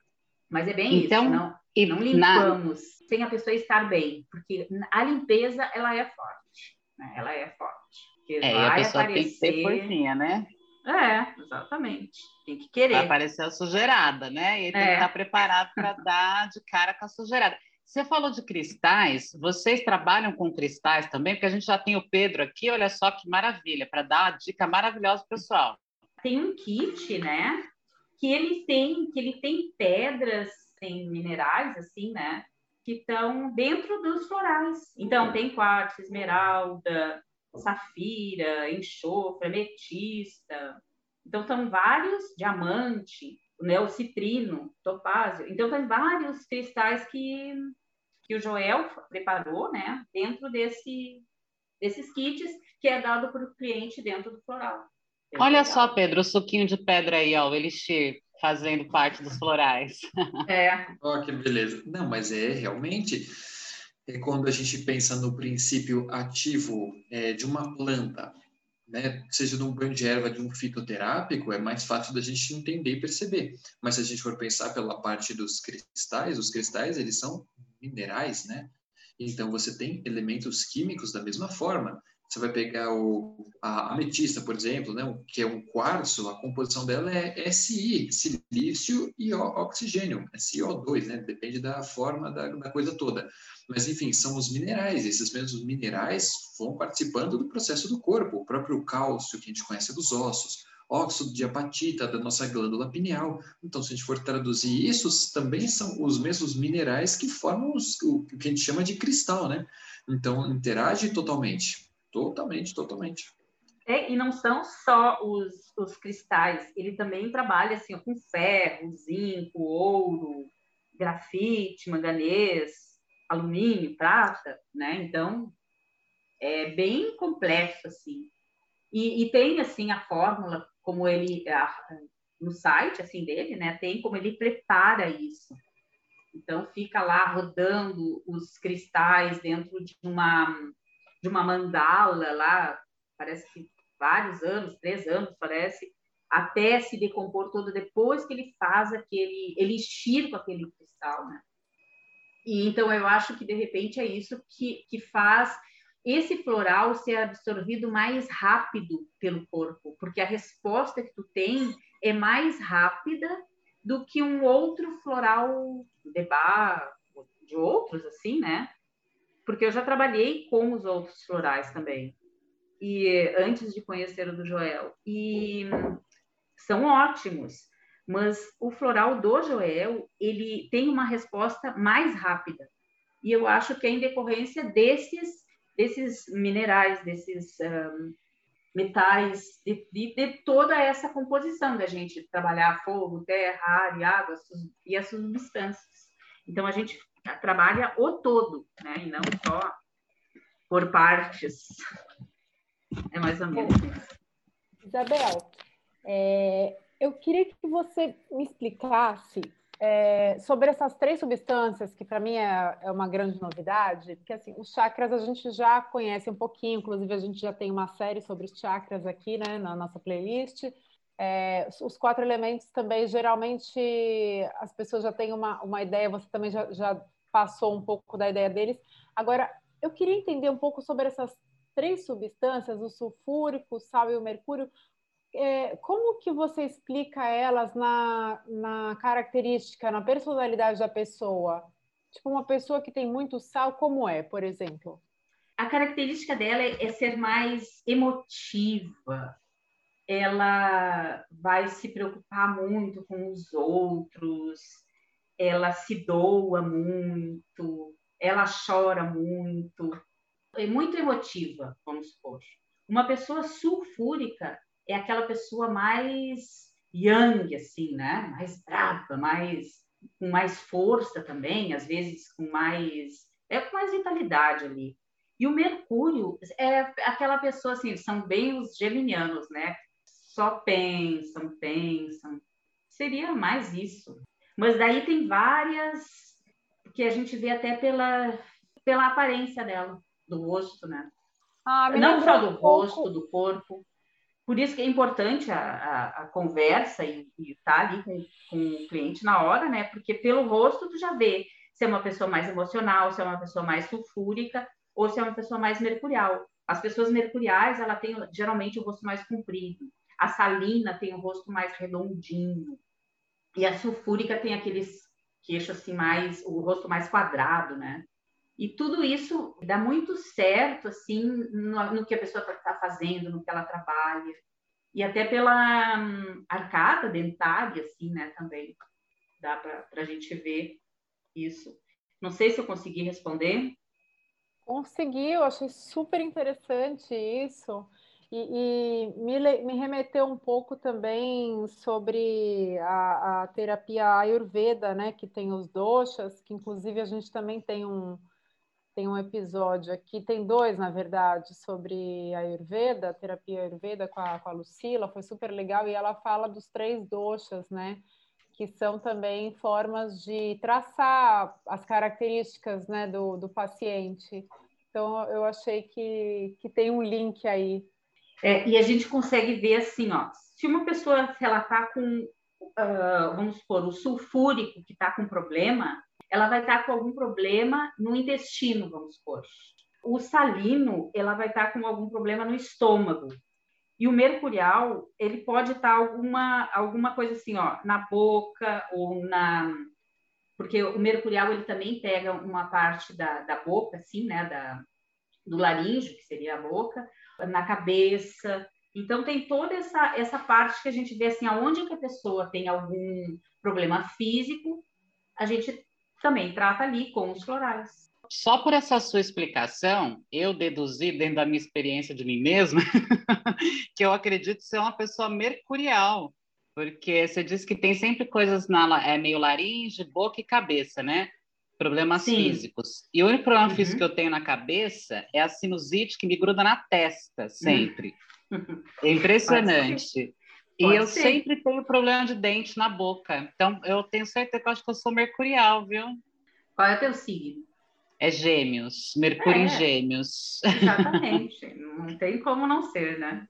Mas é bem então, isso, não, e não limpamos na... sem a pessoa estar bem, porque a limpeza ela é forte, né? ela é forte. É, e a pessoa aparecer... tem que ter forcinha, né? É, exatamente. Tem que querer. Vai aparecer a sujeirada, né? E tem é. que estar preparado para dar de cara com a sujeirada. Você falou de cristais, vocês trabalham com cristais também? Porque a gente já tem o Pedro aqui, olha só que maravilha, para dar uma dica maravilhosa pro pessoal. Tem um kit, né? Que ele tem, que ele tem pedras, tem minerais, assim, né? Que estão dentro dos florais. Então, tem quartzo, esmeralda, safira, enxofre, ametista. Então, são vários, diamante né, o citrino, topázio. Então, tem vários cristais que, que o Joel preparou, né, dentro desse, desses kits que é dado para o cliente dentro do floral. É Olha legal. só, Pedro, o suquinho de pedra aí, ó, o elixir fazendo parte dos florais. É. Ó, oh, que beleza. Não, mas é realmente é quando a gente pensa no princípio ativo é, de uma planta né, seja de um banho de erva, de um fitoterápico, é mais fácil da gente entender e perceber. Mas se a gente for pensar pela parte dos cristais, os cristais, eles são minerais, né? Então, você tem elementos químicos da mesma forma. Você vai pegar o, a ametista, por exemplo, né, que é um quartzo, a composição dela é Si, silício e oxigênio, é CO2, né, depende da forma da, da coisa toda. Mas, enfim, são os minerais, esses mesmos minerais vão participando do processo do corpo, o próprio cálcio, que a gente conhece dos ossos, óxido de apatita da nossa glândula pineal. Então, se a gente for traduzir isso, também são os mesmos minerais que formam os, o que a gente chama de cristal, né? Então, interage totalmente. Totalmente, totalmente. É, e não são só os, os cristais, ele também trabalha assim, com ferro, zinco, ouro, grafite, manganês, alumínio, prata, né? Então, é bem complexo, assim. E, e tem, assim, a fórmula, como ele, a, no site, assim, dele, né? Tem como ele prepara isso. Então, fica lá rodando os cristais dentro de uma de uma mandala lá, parece que vários anos, três anos, parece, até se decompor todo depois que ele faz aquele, ele estirpa aquele cristal, né? E então eu acho que de repente é isso que, que faz esse floral ser absorvido mais rápido pelo corpo, porque a resposta que tu tem é mais rápida do que um outro floral de bar, de outros assim, né? Porque eu já trabalhei com os outros florais também, e antes de conhecer o do Joel, e são ótimos, mas o floral do Joel, ele tem uma resposta mais rápida, e eu acho que é em decorrência desses, desses minerais, desses um, metais, de, de, de, toda essa composição da gente trabalhar fogo, terra, ar e água e as substâncias. Então, a gente trabalha o todo, né? E não só por partes. É mais ou menos. Isabel, é, eu queria que você me explicasse é, sobre essas três substâncias, que para mim é, é, uma grande novidade, porque assim, os chakras a gente já conhece um pouquinho, inclusive a gente já tem uma série sobre os chakras aqui né, na nossa playlist. É, os quatro elementos também, geralmente, as pessoas já têm uma, uma ideia, você também já, já passou um pouco da ideia deles. Agora, eu queria entender um pouco sobre essas três substâncias, o sulfúrico, o sal e o mercúrio. É, como que você explica elas na, na característica, na personalidade da pessoa? Tipo, uma pessoa que tem muito sal, como é, por exemplo? A característica dela é, é ser mais emotiva. Ela vai se preocupar muito com os outros, ela se doa muito, ela chora muito, é muito emotiva, vamos supor. Uma pessoa sulfúrica é aquela pessoa mais yang, assim, né? Mais brava, mais com mais força também, às vezes com mais é com mais vitalidade ali. E o Mercúrio é aquela pessoa assim, são bem os geminianos, né? Só pensam, pensam. Seria mais isso. Mas daí tem várias que a gente vê até pela, pela aparência dela, do rosto, né? Ah, Não só do um rosto, pouco... do corpo. Por isso que é importante a, a, a conversa e estar tá ali com, com o cliente na hora, né? Porque pelo rosto tu já vê se é uma pessoa mais emocional, se é uma pessoa mais sulfúrica ou se é uma pessoa mais mercurial. As pessoas mercuriais, ela tem geralmente o rosto mais comprido. A salina tem o rosto mais redondinho. E a sulfúrica tem aqueles queixos assim mais, o rosto mais quadrado, né? E tudo isso dá muito certo, assim, no, no que a pessoa está tá fazendo, no que ela trabalha. E até pela hum, arcada dentária, assim, né, também. Dá para a gente ver isso. Não sei se eu consegui responder. Conseguiu, achei super interessante isso. E, e me, me, remeteu um pouco também sobre a, a, terapia Ayurveda, né, que tem os doshas, que inclusive a gente também tem um, tem um episódio aqui, tem dois, na verdade, sobre a Ayurveda, terapia Ayurveda com a, com a Lucila, foi super legal, e ela fala dos três doshas, né, que são também formas de traçar as características né, do, do paciente. Então, eu achei que, que tem um link aí É, e a gente consegue ver assim, ó, se uma pessoa está com, uh, vamos supor, o sulfúrico que está com problema, ela vai estar tá com algum problema no intestino, vamos supor. O salino, ela vai estar tá com algum problema no estômago. E o mercurial, ele pode estar tá alguma, alguma coisa assim, ó, na boca ou na... Porque o mercurial, ele também pega uma parte da, da boca, assim, né, da, do laríngeo, que seria a boca, na cabeça. Então, tem toda essa, essa parte que a gente vê, assim, aonde que a pessoa tem algum problema físico, a gente também trata ali com os florais. Só por essa sua explicação, eu deduzi, dentro da minha experiência de mim mesma, que eu acredito ser uma pessoa mercurial, porque você disse que tem sempre coisas na é meio laringe, boca e cabeça, né? Problemas Sim. físicos. E o único problema uhum. físico que eu tenho na cabeça é a sinusite que me gruda na testa, sempre. Uhum. É impressionante. E eu ser. sempre tenho problema de dente na boca. Então, eu tenho certeza que eu acho que eu sou mercurial, viu? Qual é o teu signo? É gêmeos, Mercúrio é, em gêmeos. Exatamente, não tem como não ser, né?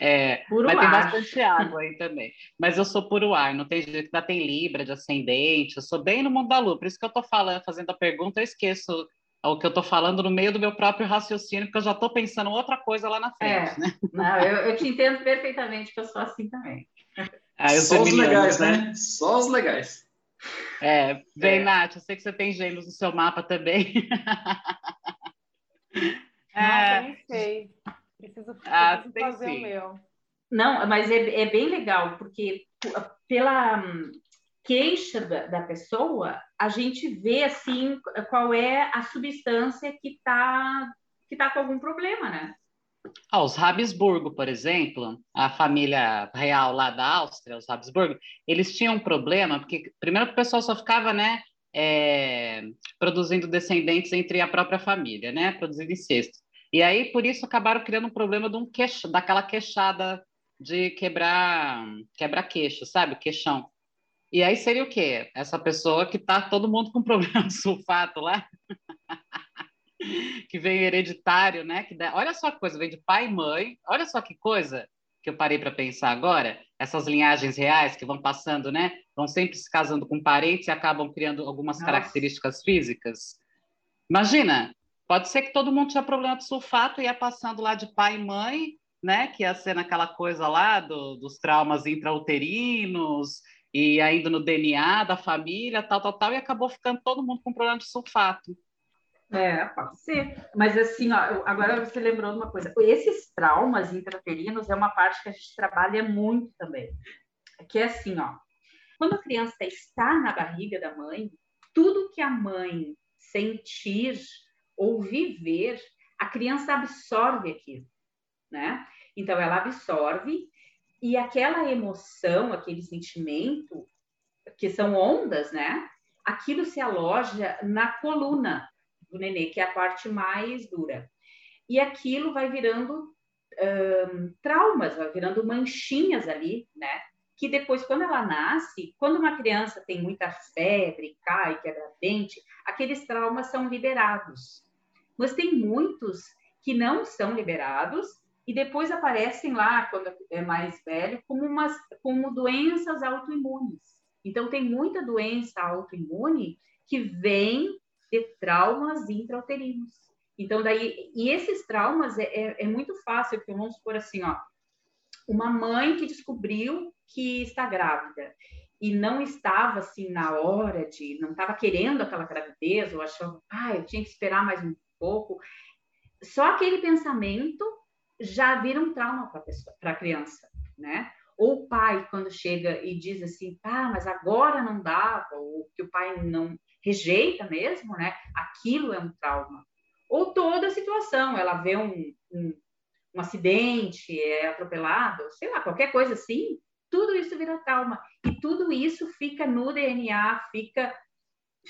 É, puro mas ar. tem bastante água aí também. Mas eu sou puro ar, não tem jeito, ainda tem Libra de ascendente, eu sou bem no mundo da lua, por isso que eu tô falando, fazendo a pergunta, eu esqueço o que eu tô falando no meio do meu próprio raciocínio, porque eu já tô pensando outra coisa lá na frente, é, né? Não, eu, eu, te entendo perfeitamente, que eu sou assim também. Ah, Só os legais, né? né? Só os legais. É, bem, é. Nath, eu sei que você tem gêmeos no seu mapa também. Nossa, é... nem sei. Preciso, ah, preciso fazer sim. o meu. Não, mas é, é bem legal, porque pela hum, queixa da, da, pessoa, a gente vê, assim, qual é a substância que está que tá com algum problema, né? Ah, os Habsburgo, por exemplo, a família real lá da Áustria, os Habsburgo, eles tinham um problema, porque primeiro o pessoal só ficava, né, é, produzindo descendentes entre a própria família, né, produzindo incesto. E aí, por isso, acabaram criando um problema de um queixo, daquela queixada de quebrar quebra-queixo, sabe, queixão. E aí seria o quê? Essa pessoa que tá todo mundo com problema de sulfato lá. que vem hereditário, né? Que dá... Olha só que coisa, vem de pai e mãe. Olha só que coisa que eu parei para pensar agora. Essas linhagens reais que vão passando, né? Vão sempre se casando com parentes e acabam criando algumas Nossa. características físicas. Imagina, pode ser que todo mundo tinha problema de sulfato e ia passando lá de pai e mãe, né? Que ia ser naquela coisa lá do, dos traumas intrauterinos e ainda no DNA da família, tal, tal, tal, e acabou ficando todo mundo com problema de sulfato. É, pode ser. Mas assim, ó, agora você lembrou de uma coisa. Esses traumas intraterinos é uma parte que a gente trabalha muito também. Que é assim, ó. Quando a criança está na barriga da mãe, tudo que a mãe sentir ou viver, a criança absorve aquilo, né? Então ela absorve e aquela emoção, aquele sentimento, que são ondas, né? Aquilo se aloja na coluna do nenê, que é a parte mais dura. E aquilo vai virando um, traumas, vai virando manchinhas ali, né? Que depois, quando ela nasce, quando uma criança tem muita febre, cai, quebra dente, aqueles traumas são liberados. Mas tem muitos que não são liberados e depois aparecem lá, quando é mais velho, como, umas, como doenças autoimunes. Então, tem muita doença autoimune que vem de traumas intrauterinos. Então, daí, e esses traumas é, é, é muito fácil, porque vamos supor assim, ó, uma mãe que descobriu que está grávida e não estava assim na hora de, não estava querendo aquela gravidez, ou achou, ah, eu tinha que esperar mais um pouco. Só aquele pensamento já vira um trauma para a criança, né? Ou o pai, quando chega e diz assim, ah, mas agora não dava, ou que o pai não rejeita mesmo, né? Aquilo é um trauma. Ou toda a situação, ela vê um, um, um acidente, é atropelado, sei lá, qualquer coisa assim, tudo isso vira trauma. E tudo isso fica no DNA, fica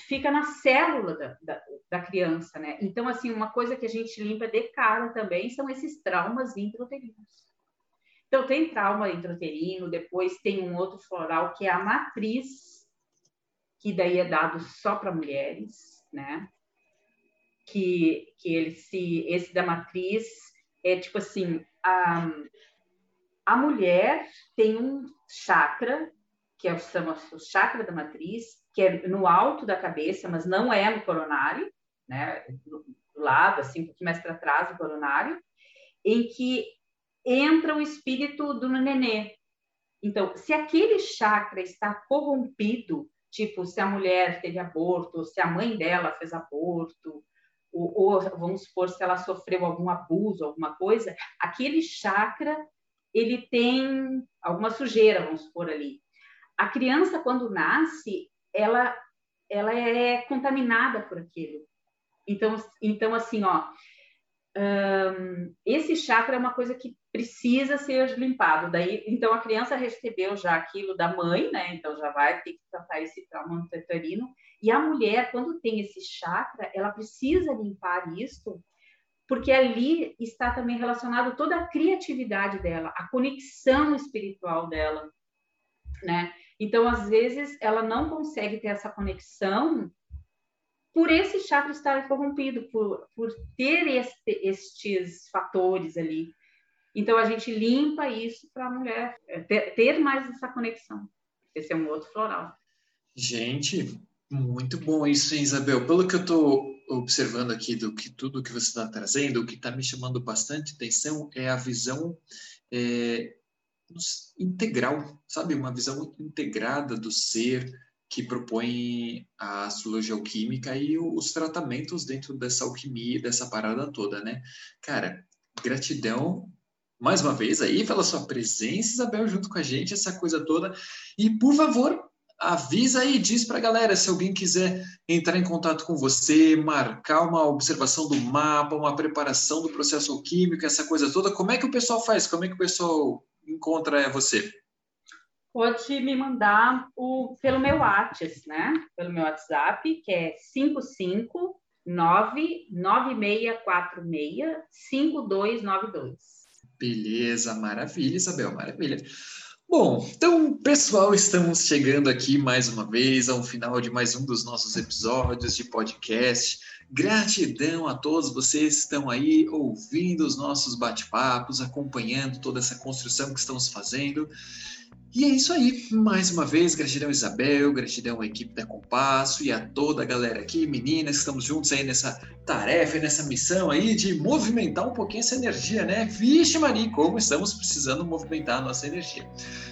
fica na célula da, da, da, criança, né? Então, assim, uma coisa que a gente limpa de cara também são esses traumas intrauterinos. Então, tem trauma intrauterino, depois tem um outro floral que é a matriz, que daí é dado só para mulheres, né? Que, que ele se, esse da matriz é tipo assim, a, a mulher tem um chakra, que é o, o chakra da matriz, que é no alto da cabeça, mas não é no coronário, né? Do, do lado, assim, um pouquinho mais para trás do coronário, em que entra o espírito do nenê. Então, se aquele chakra está corrompido, tipo, se a mulher teve aborto, ou se a mãe dela fez aborto, ou, ou vamos supor, se ela sofreu algum abuso, alguma coisa, aquele chakra, ele tem alguma sujeira, vamos supor ali. A criança, quando nasce, ela, ela é contaminada por aquilo. Então, então assim, ó, um, esse chakra é uma coisa que precisa ser limpado. Daí, então a criança recebeu já aquilo da mãe, né? Então já vai ter que tratar esse trauma uterino. E a mulher, quando tem esse chakra, ela precisa limpar isso, porque ali está também relacionado toda a criatividade dela, a conexão espiritual dela, né? Então, às vezes, ela não consegue ter essa conexão por esse chakra estar corrompido, por, por ter este, estes fatores ali. Então, a gente limpa isso para a mulher é, ter, ter, mais essa conexão. Esse é um outro floral. Gente, muito bom isso, hein, Isabel? Pelo que eu estou observando aqui do que tudo que você está trazendo, o que está me chamando bastante atenção é a visão é, integral, sabe? Uma visão integrada do ser, que propõe a astrologia alquímica e os tratamentos dentro dessa alquimia, dessa parada toda, né? Cara, gratidão mais uma vez aí pela sua presença, Isabel, junto com a gente, essa coisa toda. E, por favor, avisa aí, diz para a galera se alguém quiser entrar em contato com você, marcar uma observação do mapa, uma preparação do processo alquímico, essa coisa toda, como é que o pessoal faz? Como é que o pessoal encontra você? pode me mandar o, pelo meu WhatsApp, né? Pelo meu WhatsApp, que é 55996465292. Beleza, maravilha, Isabel, maravilha. Bom, então, pessoal, estamos chegando aqui mais uma vez ao final de mais um dos nossos episódios de podcast. Gratidão a todos vocês que estão aí ouvindo os nossos bate-papos, acompanhando toda essa construção que estamos fazendo. E é isso aí. Mais uma vez, gratidão Isabel, gratidão à equipe da Compasso e a toda a galera aqui, meninas, estamos juntos aí nessa tarefa, nessa missão aí de movimentar um pouquinho essa energia, né? Vixe, Maria, como estamos precisando movimentar a nossa energia.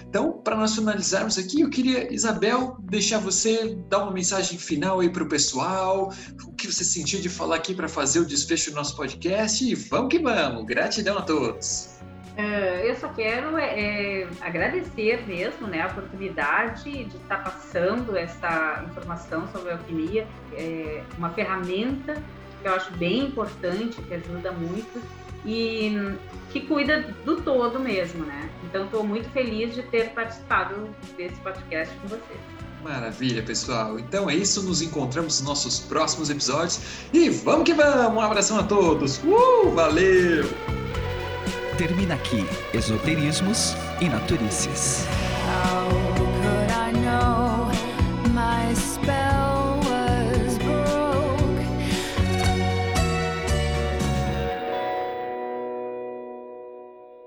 Então, para nós finalizarmos aqui, eu queria, Isabel, deixar você dar uma mensagem final aí para o pessoal, o que você sentiu de falar aqui para fazer o desfecho do nosso podcast e vamos que vamos. Gratidão a todos. Uh, eu só quero é, é, agradecer mesmo né, a oportunidade de estar passando essa informação sobre a alquimia, é uma ferramenta que eu acho bem importante, que ajuda muito e que cuida do todo mesmo, né? Então estou muito feliz de ter participado desse podcast com vocês. Maravilha, pessoal. Então é isso, nos encontramos nos nossos próximos episódios e vamos que vamos! Um abração a todos. Uh, valeu! Termina aqui Esoterismos e Naturícias.